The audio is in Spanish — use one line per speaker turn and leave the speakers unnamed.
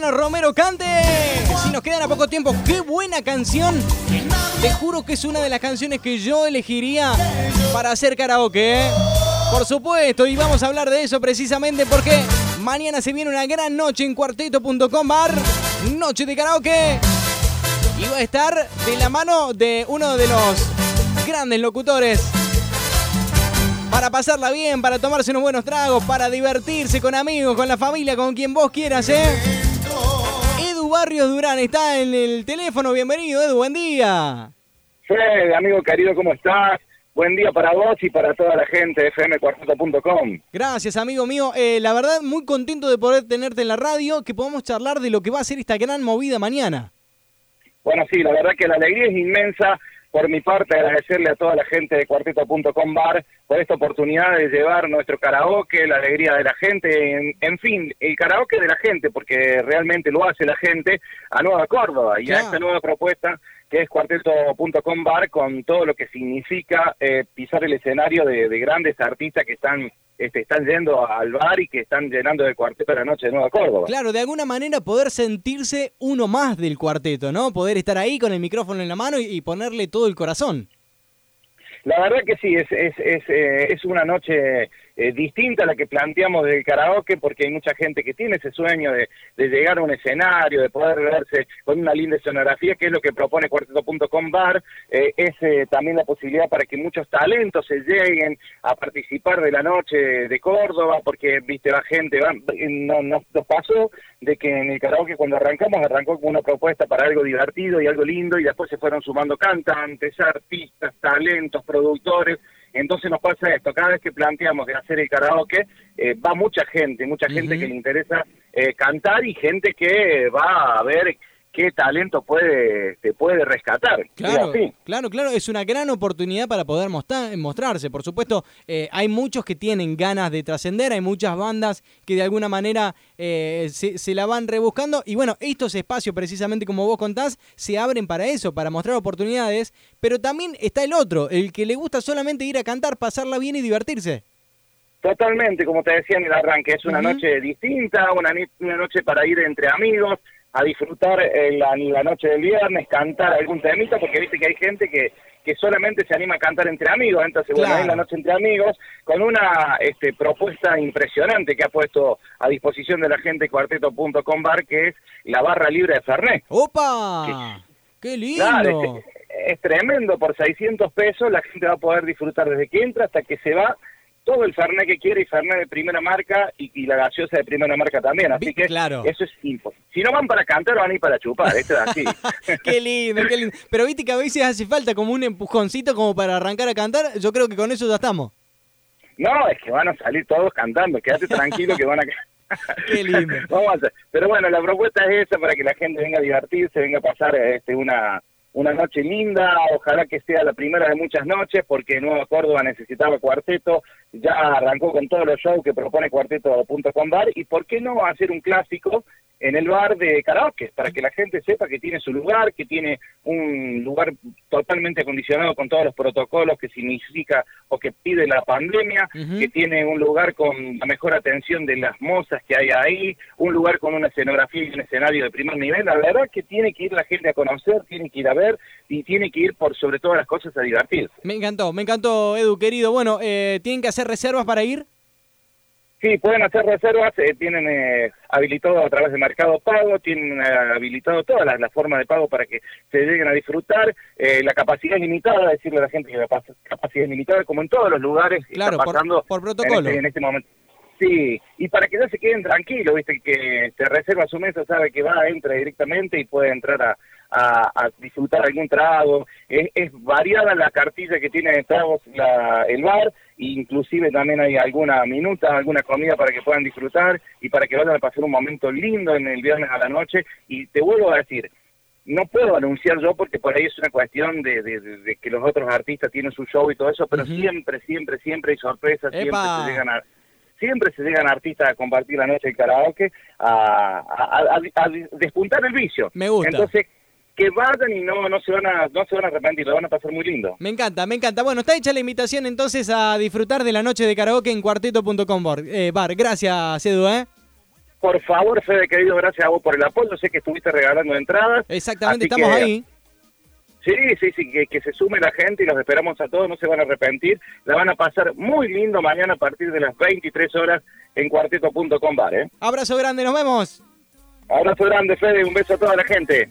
Romero cante. Si nos quedan a poco tiempo, qué buena canción. Te juro que es una de las canciones que yo elegiría para hacer karaoke. ¿eh? Por supuesto, y vamos a hablar de eso precisamente porque mañana se viene una gran noche en cuarteto.com bar. Noche de karaoke. Y va a estar de la mano de uno de los grandes locutores para pasarla bien, para tomarse unos buenos tragos, para divertirse con amigos, con la familia, con quien vos quieras, ¿eh? Barrios Durán está en el teléfono. Bienvenido, Edu, buen día.
Fede, amigo querido, ¿cómo estás? Buen día para vos y para toda la gente de fmcuarteto.com.
Gracias, amigo mío. Eh, la verdad, muy contento de poder tenerte en la radio, que podamos charlar de lo que va a ser esta gran movida mañana.
Bueno, sí, la verdad que la alegría es inmensa por mi parte, agradecerle a toda la gente de cuarteto.com bar por esta oportunidad de llevar nuestro karaoke, la alegría de la gente, en, fin, el karaoke de la gente, porque realmente lo hace la gente, a Nueva Córdoba y a esta nueva propuesta que es cuarteto.com bar con todo lo que significa eh, pisar el escenario de grandes artistas que están este, están yendo al bar y que están llenando de cuarteto la noche de Nueva Córdoba.
Claro, de alguna manera poder sentirse uno más del cuarteto, ¿no? Poder estar ahí con el micrófono en la mano y, ponerle todo el corazón.
La verdad que sí, es, es, es, eh, es una noche eh, distinta a la que planteamos del karaoke, porque hay mucha gente que tiene ese sueño de, llegar a un escenario, de poder verse con una linda escenografía, que es lo que propone Cuarteto.com Bar, eh, es eh, también la posibilidad para que muchos talentos se lleguen a participar de la noche de Córdoba, porque, viste, la gente, va, no, nos pasó de que en el karaoke cuando arrancamos, arrancó con una propuesta para algo divertido y algo lindo, y después se fueron sumando cantantes, artistas, talentos, productores, entonces nos pasa esto, cada vez que planteamos de hacer el karaoke, eh, va mucha gente, mucha gente que le interesa eh, cantar y gente que va a ver qué talento puede te puede rescatar.
Claro, claro, claro, es una gran oportunidad para poder mostrarse. Por supuesto, eh, hay muchos que tienen ganas de trascender, hay muchas bandas que de alguna manera eh, se, la van rebuscando y bueno, estos espacios precisamente como vos contás se abren para eso, para mostrar oportunidades, pero también está el otro, el que le gusta solamente ir a cantar, pasarla bien y divertirse.
Totalmente, como te decía en el arranque, es una noche distinta, una, una noche para ir entre amigos, a disfrutar eh, la, la, noche del viernes, cantar algún temita, porque viste que hay gente que, que solamente se anima a cantar entre amigos, entonces bueno, hay la noche entre amigos, con una este, propuesta impresionante que ha puesto a disposición de la gente cuarteto.com bar, que es la barra libre de Fernet.
¡Opa! ¡Qué lindo!
Claro, es, es tremendo, por 600 pesos la gente va a poder disfrutar desde que entra hasta que se va todo el Fernet que quiere y Fernet de primera marca y, la gaseosa de primera marca también. Así que eso es imposible. Si no van para cantar, van a ir para chupar. Esto es así.
qué lindo, qué lindo. Pero viste que a veces hace falta como un empujoncito como para arrancar a cantar. Yo creo que con eso ya estamos.
No, es que van a salir todos cantando. Quédate tranquilo que van a...
Qué lindo.
Vamos a hacer. Pero bueno, la propuesta es esa para que la gente venga a divertirse, venga a pasar este, una una noche linda, ojalá que sea la primera de muchas noches, porque Nueva Córdoba necesitaba cuarteto, ya arrancó con todos los shows que propone cuarteto.com bar, y por qué no hacer un clásico en el bar de karaoke, para que la gente sepa que tiene su lugar, que tiene un lugar totalmente acondicionado con todos los protocolos que significa o que pide la pandemia, que tiene un lugar con la mejor atención de las mozas que hay ahí, un lugar con una escenografía y un escenario de primer nivel. La verdad que tiene que ir la gente a conocer, tiene que ir a ver y tiene que ir por sobre todas las cosas a divertirse.
Me encantó, me encantó Edu, querido. Bueno, eh, ¿tienen que hacer reservas para ir?
Sí, pueden hacer reservas, eh, tienen eh, habilitado a través de Mercado Pago, tienen eh, habilitado todas las, formas de pago para que se lleguen a disfrutar. la capacidad limitada, decirle a la gente que la capacidad limitada, como en todos los lugares,
claro, pasando por, protocolo.
En este, momento. Sí, y para que ya se queden tranquilos, viste, que se reserva su mesa, sabe que va, entra directamente y puede entrar a, a, disfrutar algún trago. Es, variada la cartilla que tiene de tragos la, el bar, inclusive también hay alguna minuta, alguna comida para que puedan disfrutar y para que vayan a pasar un momento lindo en el viernes a la noche. Y te vuelvo a decir, no puedo anunciar yo porque por ahí es una cuestión de, de, que los otros artistas tienen su show y todo eso, pero siempre, siempre, siempre hay sorpresas, siempre se llegan a siempre se llegan artistas a compartir la noche del karaoke, a, a, a, despuntar el vicio.
Me gusta.
Entonces, que vayan y no, no se van a, no se van a arrepentir, lo van a pasar muy lindo.
Me encanta, me encanta. Bueno, está hecha la invitación entonces a disfrutar de la noche de karaoke en cuarteto.com bar. Eh, bar. Gracias, Edu, ¿eh?
por favor, Fede, querido, gracias a vos por el apoyo. Sé que estuviste regalando entradas.
Exactamente, estamos ahí.
Sí, sí, sí, que, se sume la gente y los esperamos a todos, no se van a arrepentir. La van a pasar muy lindo mañana a partir de las 23 horas en cuarteto.com bar, ¿eh?
Abrazo grande, nos vemos.
Abrazo grande, Fede, un beso a toda la gente.